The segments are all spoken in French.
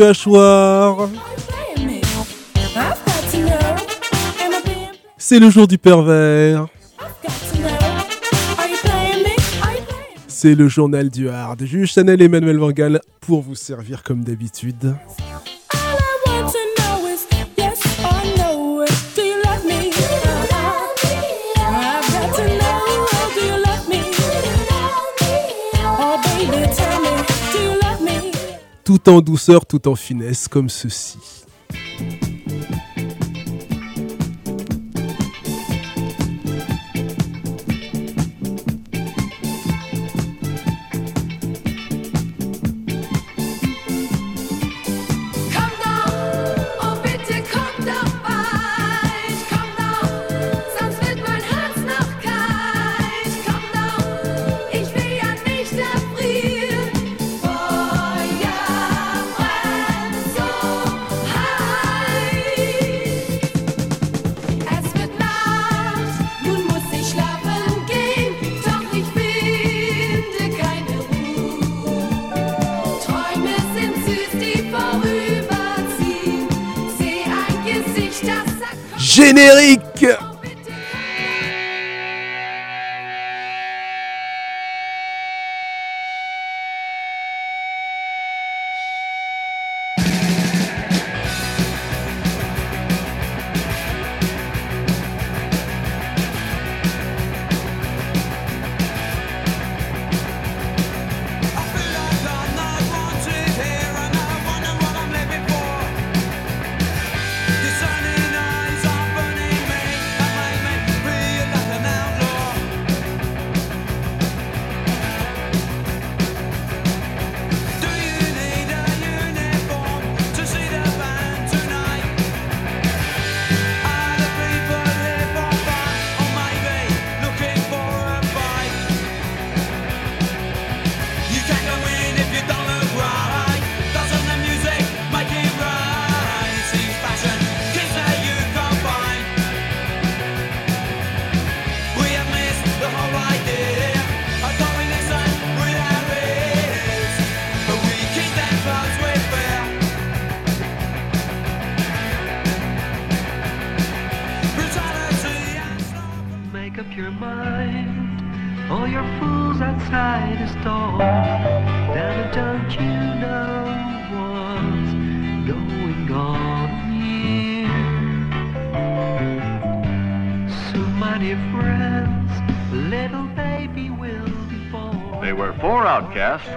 Hachoir. C'est le jour du pervers. C'est le journal du hard. Juge Chanel et Emmanuel Vangal pour vous servir comme d'habitude. Tout en douceur, tout en finesse, comme ceci.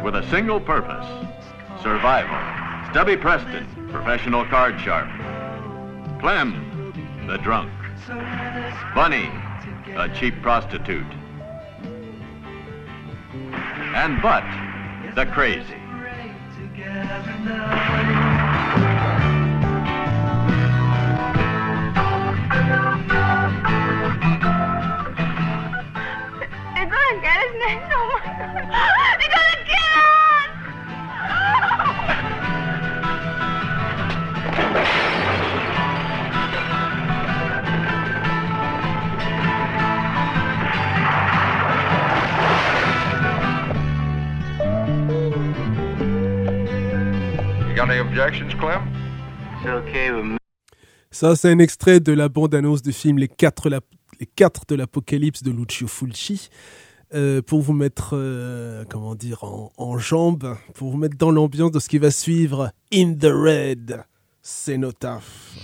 With a single purpose survival. Stubby Preston, professional card sharp. Clem, the drunk. Bunny, a cheap prostitute. And Butt, the crazy. Ça, c'est un extrait de la bande-annonce du film Les 4 Les quatre de l'Apocalypse de Lucio Fulci. Euh, pour vous mettre, euh, comment dire, en, en jambes, pour vous mettre dans l'ambiance de ce qui va suivre. In the Red, c'est Notaf.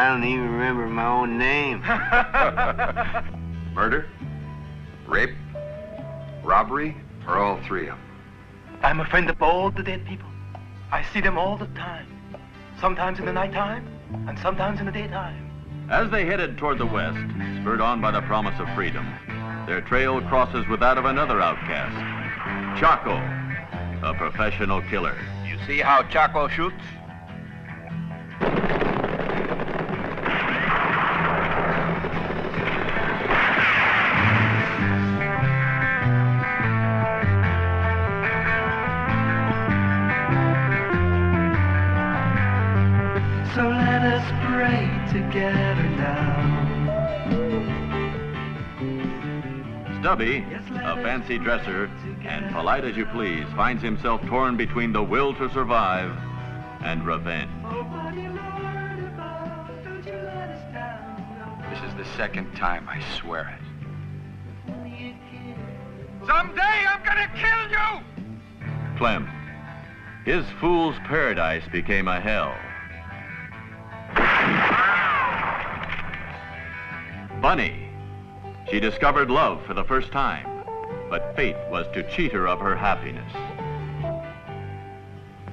I don't even remember my own name. Murder? Rape? Robbery? Or all three of them? I'm a friend of all the dead people. I see them all the time. Sometimes in the nighttime, and sometimes in the daytime. As they headed toward the west, spurred on by the promise of freedom, their trail crosses with that of another outcast, Chaco, a professional killer. You see how Chaco shoots? Stubby, a fancy dresser and polite as you please, finds himself torn between the will to survive and revenge. This is the second time, I swear it. Someday I'm gonna kill you! Clem. His fool's paradise became a hell. Bunny. She discovered love for the first time, but fate was to cheat her of her happiness.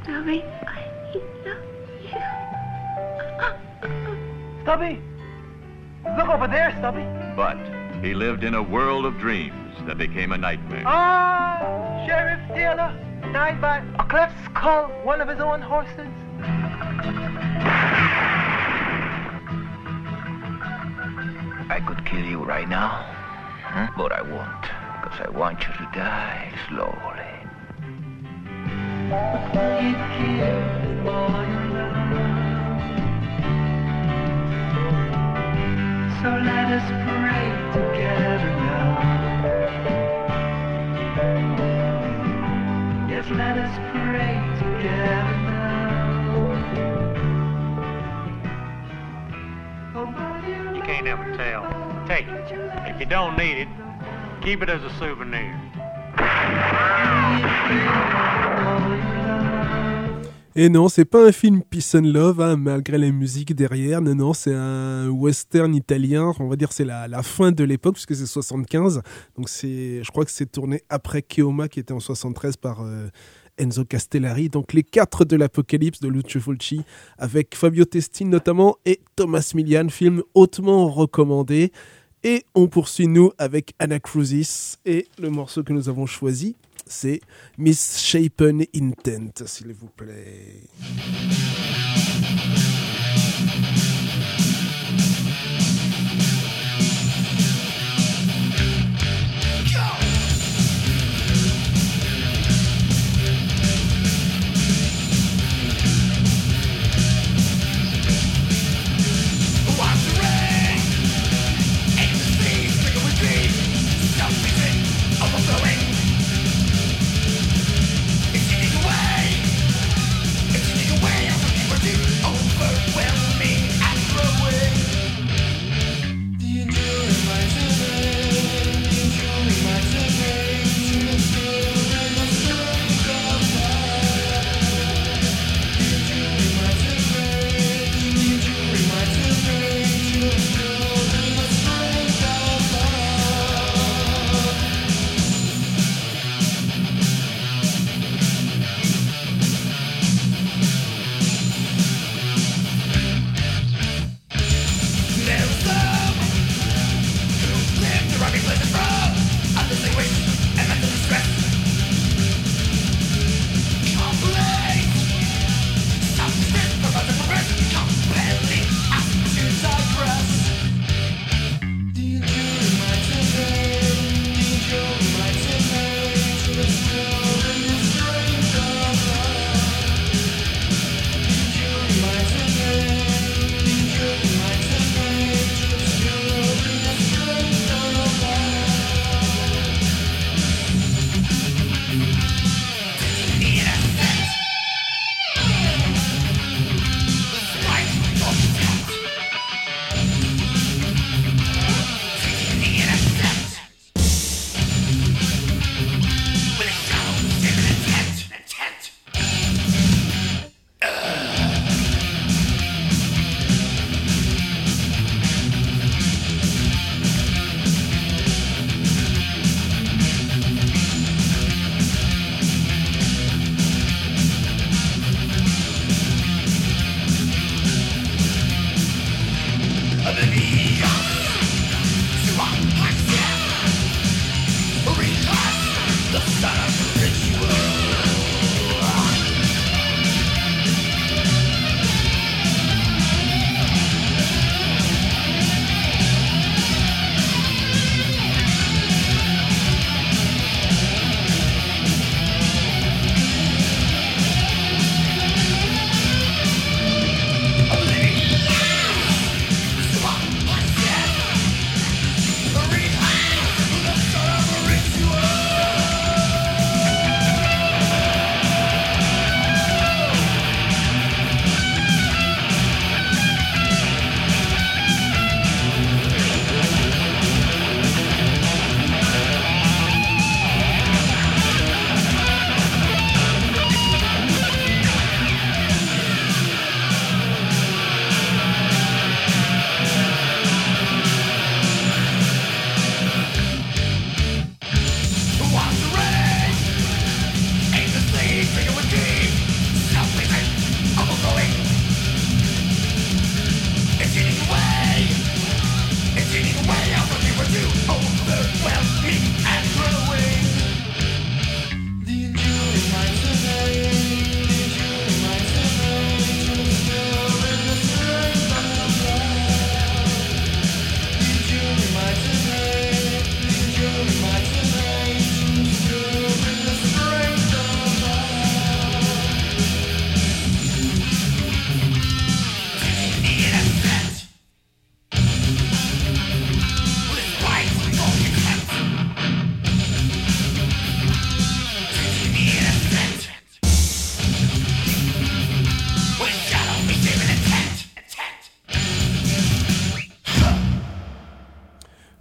Stubby, I love you. Stubby! Look over there, Stubby. But he lived in a world of dreams that became a nightmare. Ah, Sheriff Taylor died by a cleft skull, one of his own horses. I could kill you right now, but I won't, because I want you to die slowly. So let us pray together now. Yes, let us pray together now. Oh, you tell. Take it. If you don't need it, keep it as a souvenir. Et non, c'est pas un film Peace and Love, hein, malgré les musiques derrière. Non, non, c'est un western italien. On va dire c'est la, la fin de l'époque, puisque c'est 75. Donc je crois que c'est tourné après Keoma, qui était en 73 par euh, Enzo Castellari. Donc les quatre de l'Apocalypse de Lucio Fulci, avec Fabio Testine notamment et Thomas Milian, film hautement recommandé. Et on poursuit nous avec Anna Crucis et le morceau que nous avons choisi, c'est Misshapen Intent, s'il vous plaît.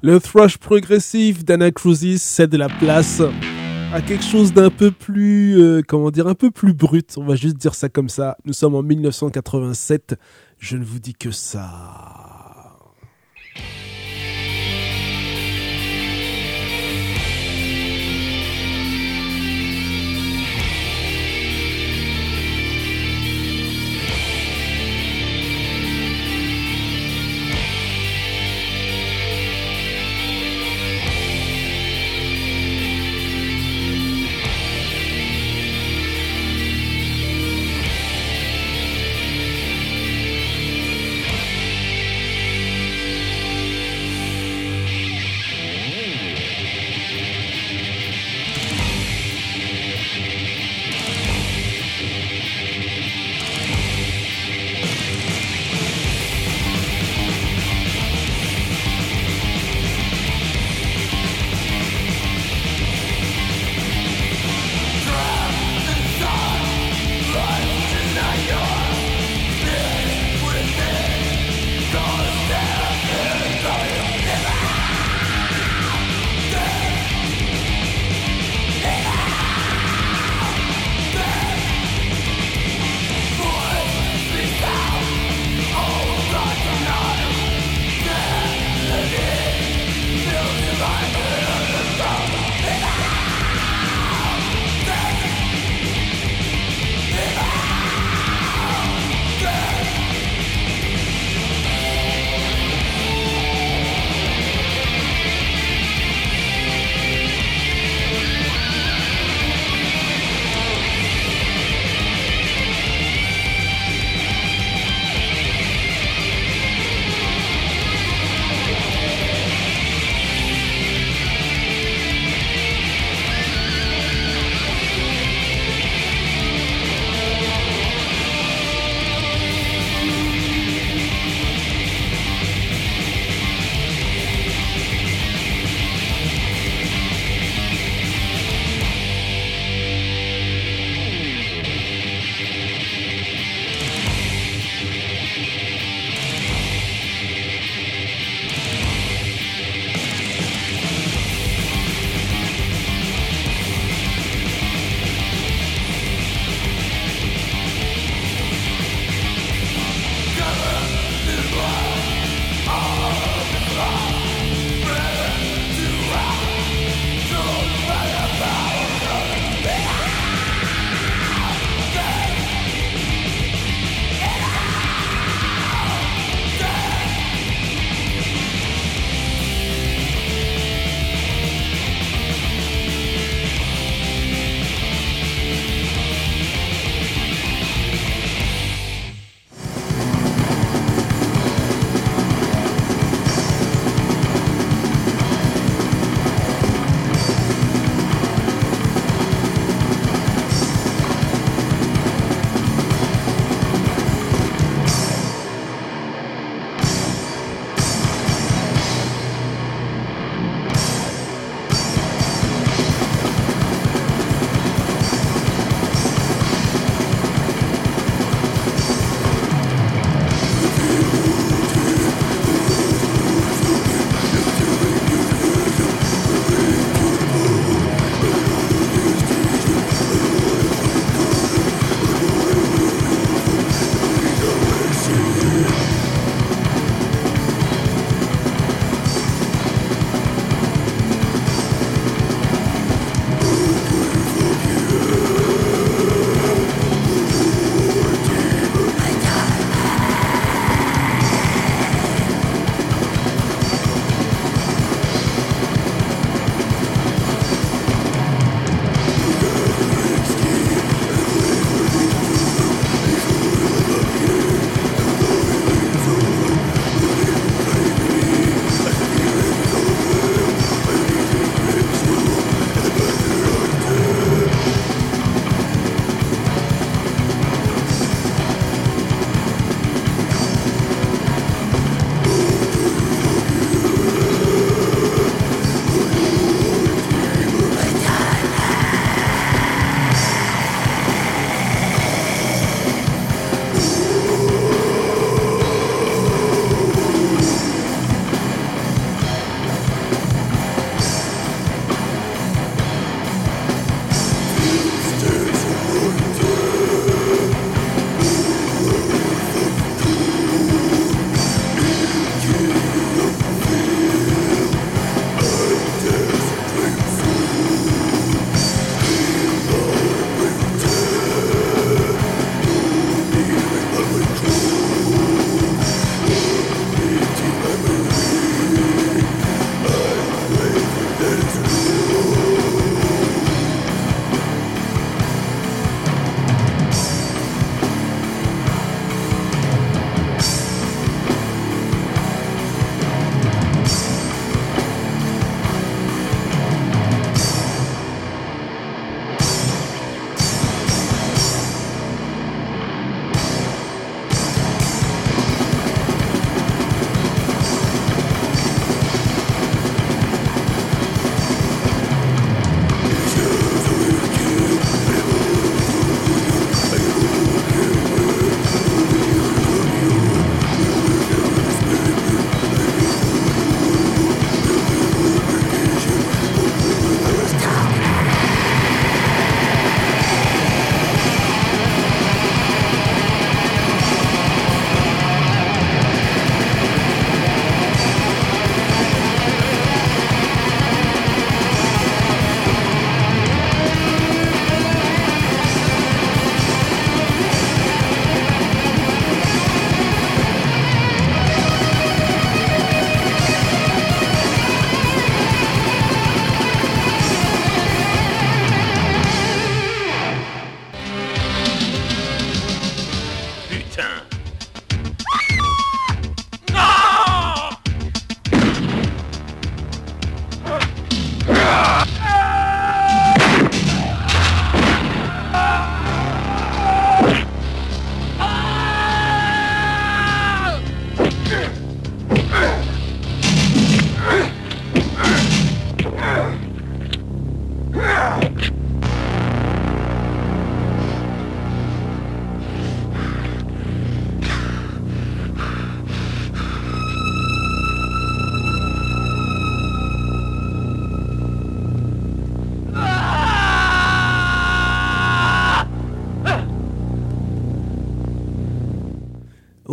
Le thrash progressif d'Anacrusis cède la place à quelque chose d'un peu plus, euh, comment dire, un peu plus brut. On va juste dire ça comme ça. Nous sommes en 1987. Je ne vous dis que ça.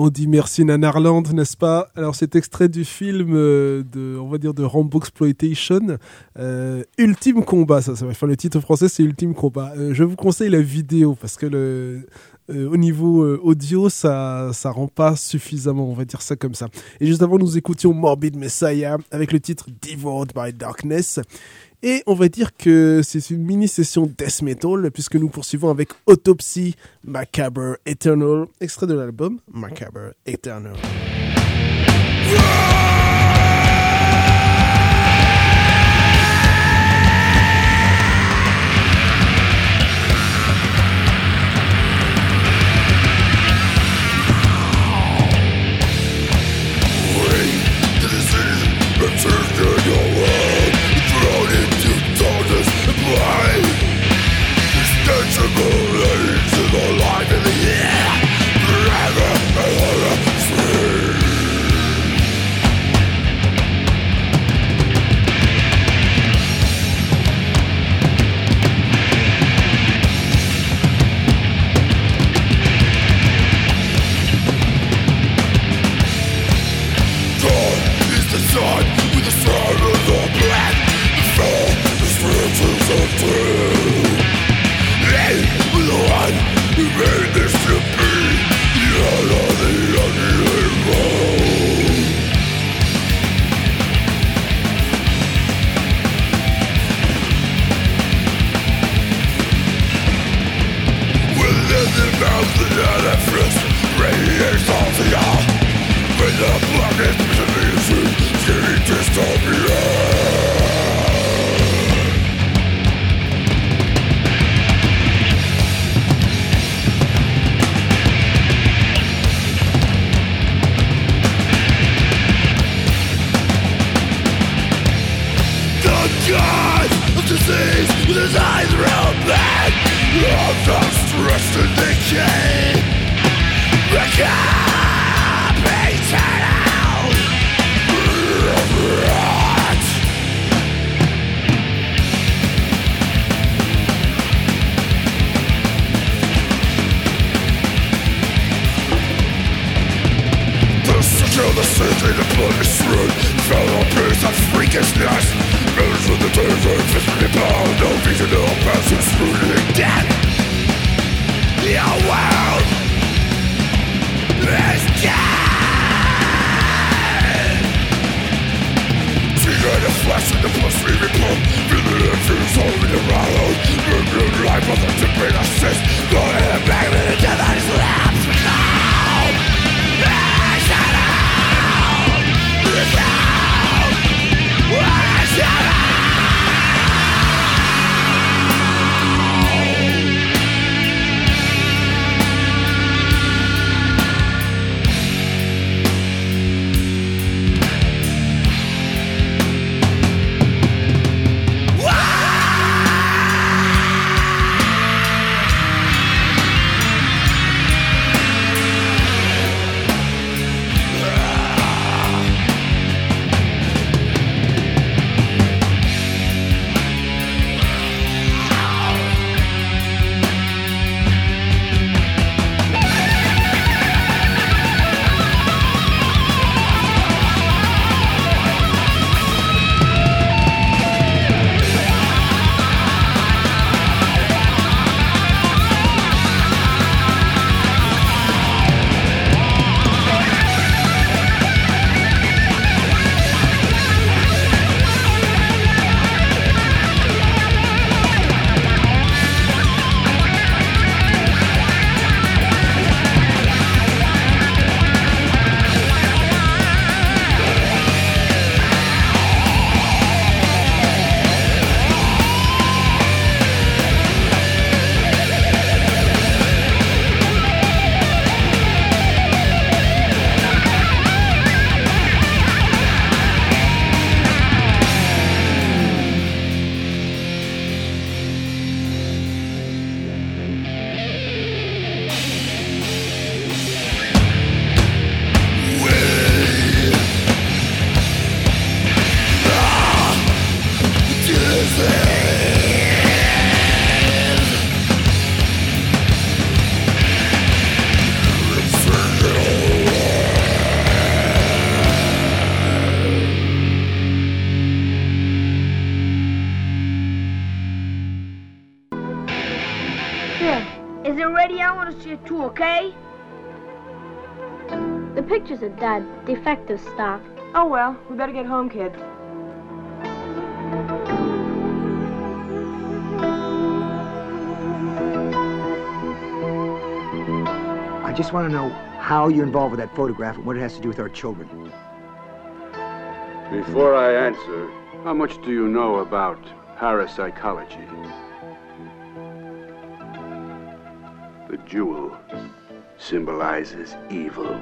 On dit merci Nanarland, n'est-ce pas? Alors c'est extrait du film euh, de, on va dire de Rambo Exploitation, euh, Ultime Combat. Ça, ça faire le titre français, c'est Ultime Combat. Euh, je vous conseille la vidéo parce que le, au niveau audio, ça, ça rend pas suffisamment, on va dire ça comme ça. Et juste avant, nous écoutions Morbid Messiah avec le titre Devoured by Darkness. Et on va dire que c'est une mini-session death metal, puisque nous poursuivons avec Autopsy Macabre Eternal, extrait de l'album Macabre Eternal. Defective stock. Oh well, we better get home, kids. I just want to know how you're involved with that photograph and what it has to do with our children. Before I answer, how much do you know about parapsychology? The jewel symbolizes evil.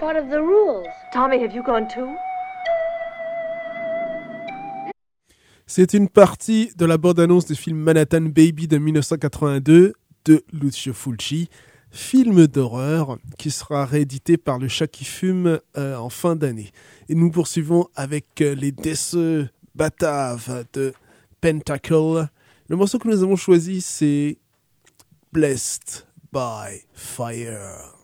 Part of the rules. Tommy, have you gone too? C'est une partie de la bande-annonce du film Manhattan Baby de 1982 de Lucio Fulci, film d'horreur qui sera réédité par le chat qui fume euh, en fin d'année. Et nous poursuivons avec euh, les déceux bataves de Pentacle. Le morceau que nous avons choisi, c'est Blessed by Fire.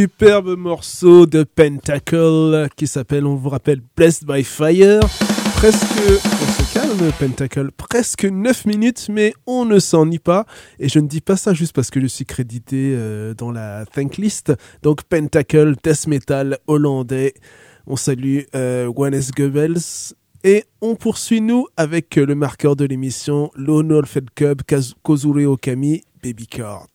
Superbe morceau de Pentacle qui s'appelle, on vous rappelle, Blessed by Fire. Presque, on se calme, Pentacle, presque 9 minutes, mais on ne s'ennuie pas. Et je ne dis pas ça juste parce que je suis crédité euh, dans la thank list. Donc Pentacle, death metal hollandais. On salue euh, Goebbels. Et on poursuit nous avec le marqueur de l'émission, Lone Fed Cub, Kozure Okami, Baby Cart.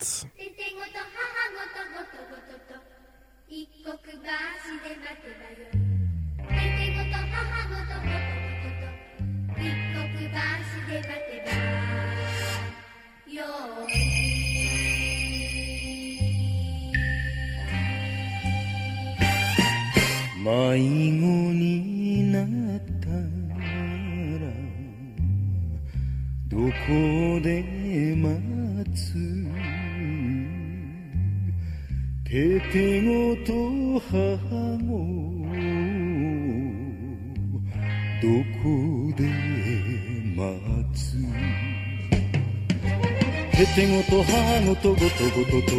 ててごと母ごとごとごとと。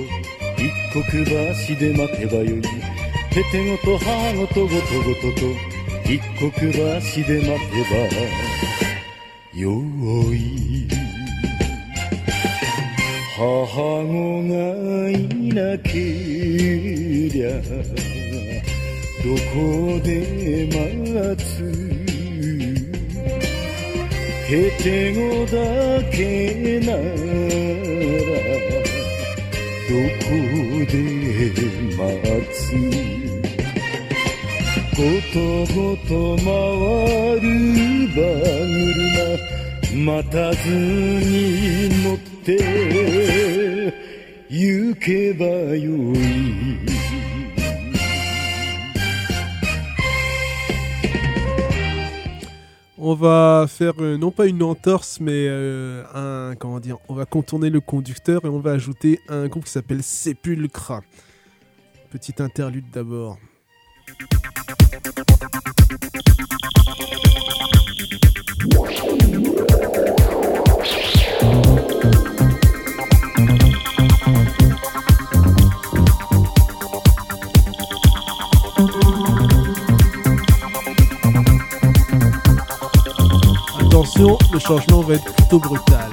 一刻橋で待てばよいててごと母ごとごとごとと。一刻橋で待てば。よい。母子がいなけりゃどこで待つ。へてごだけなで待つ。ごとごと回る馬車待たずに乗って行けばよい。On va faire euh, non pas une entorse, mais euh, un comment dire, on va contourner le conducteur et on va ajouter un groupe qui s'appelle Sepulcra. Petite interlude d'abord. Changement va être plutôt brutal.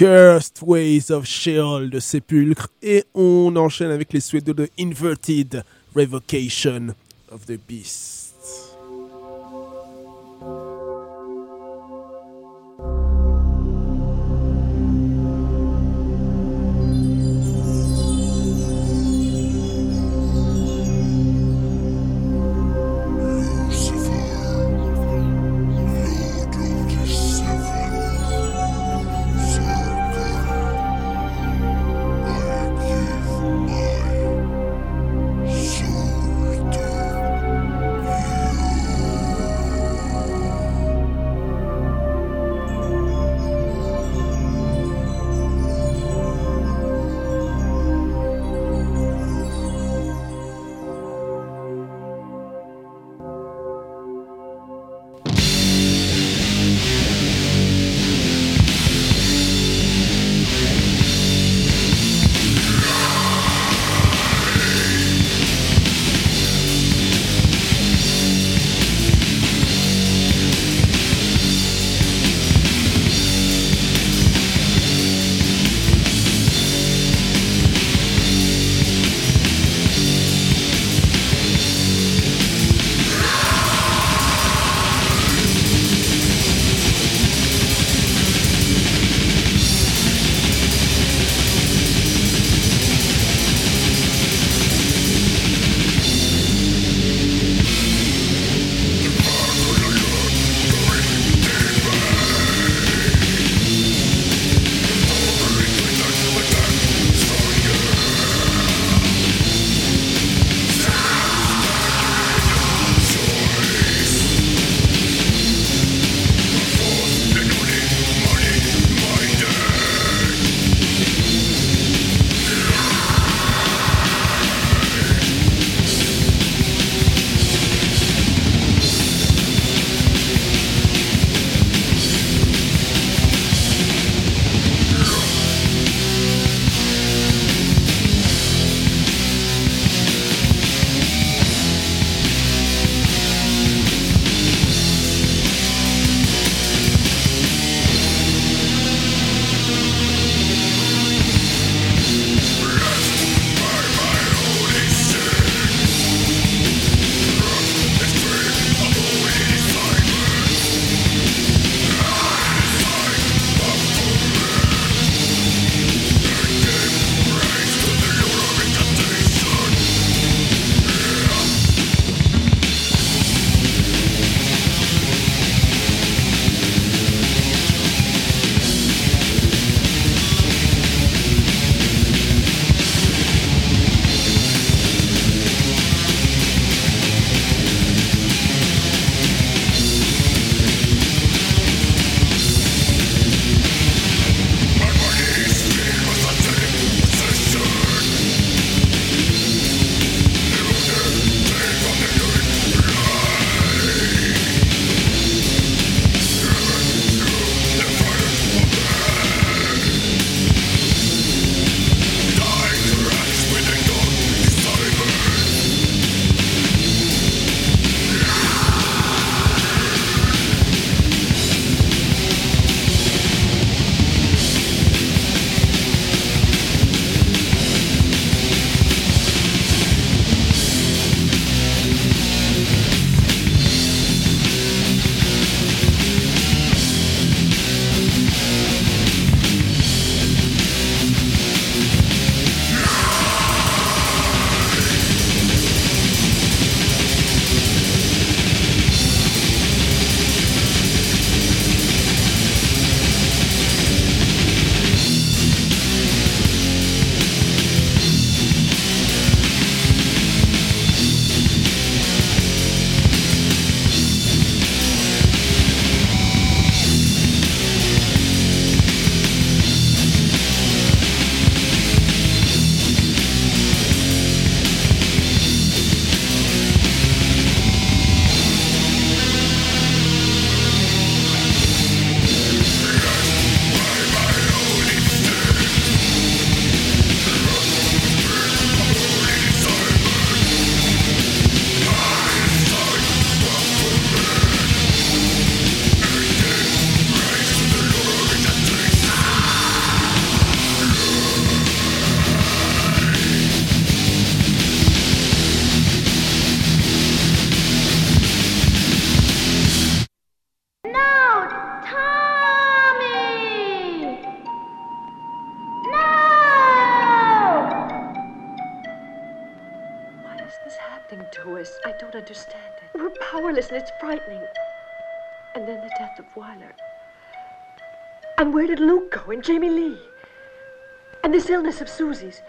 Cursed Ways of Sheol de Sépulcre. Et on enchaîne avec les Suédois de Inverted Revocation of the Beast. And where did Luke go and Jamie Lee? And this illness of Susie's.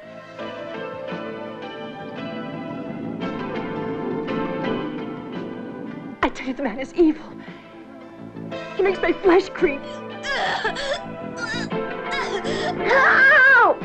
I tell you, the man is evil. He makes my flesh creep. Ow!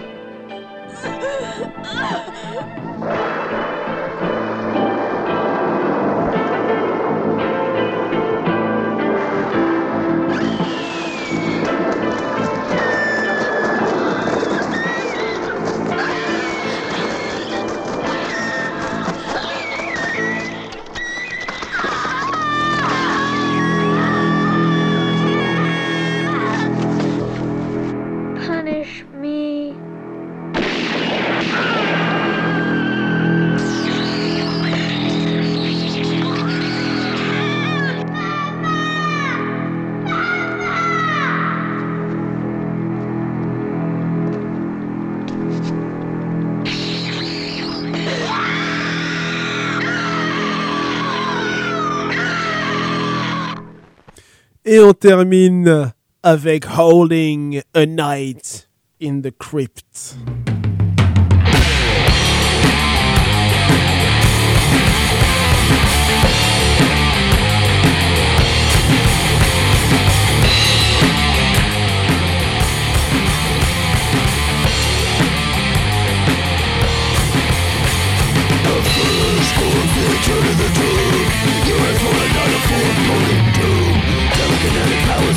Et on termine avec Holding a Night in the Crypt.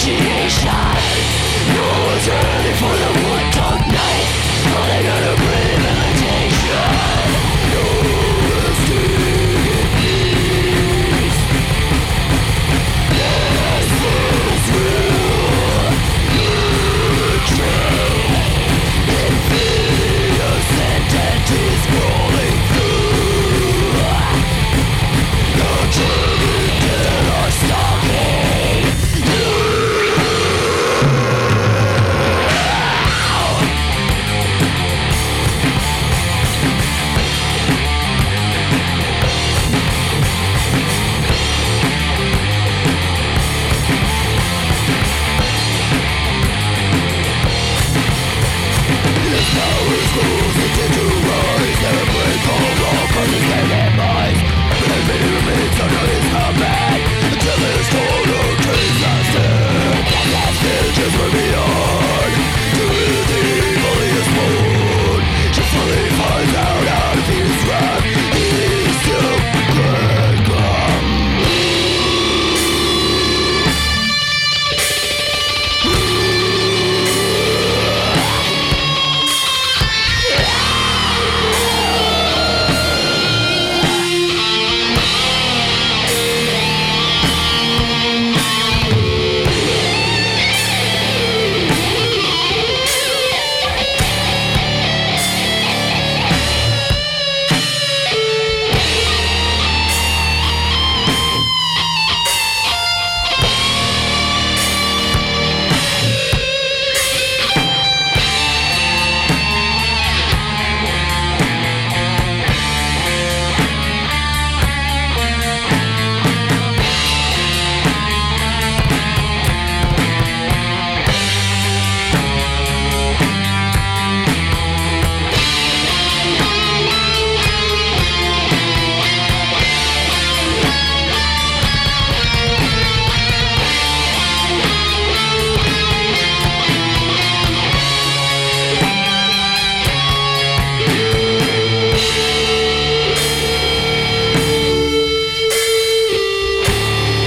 appreciation. No alternative for the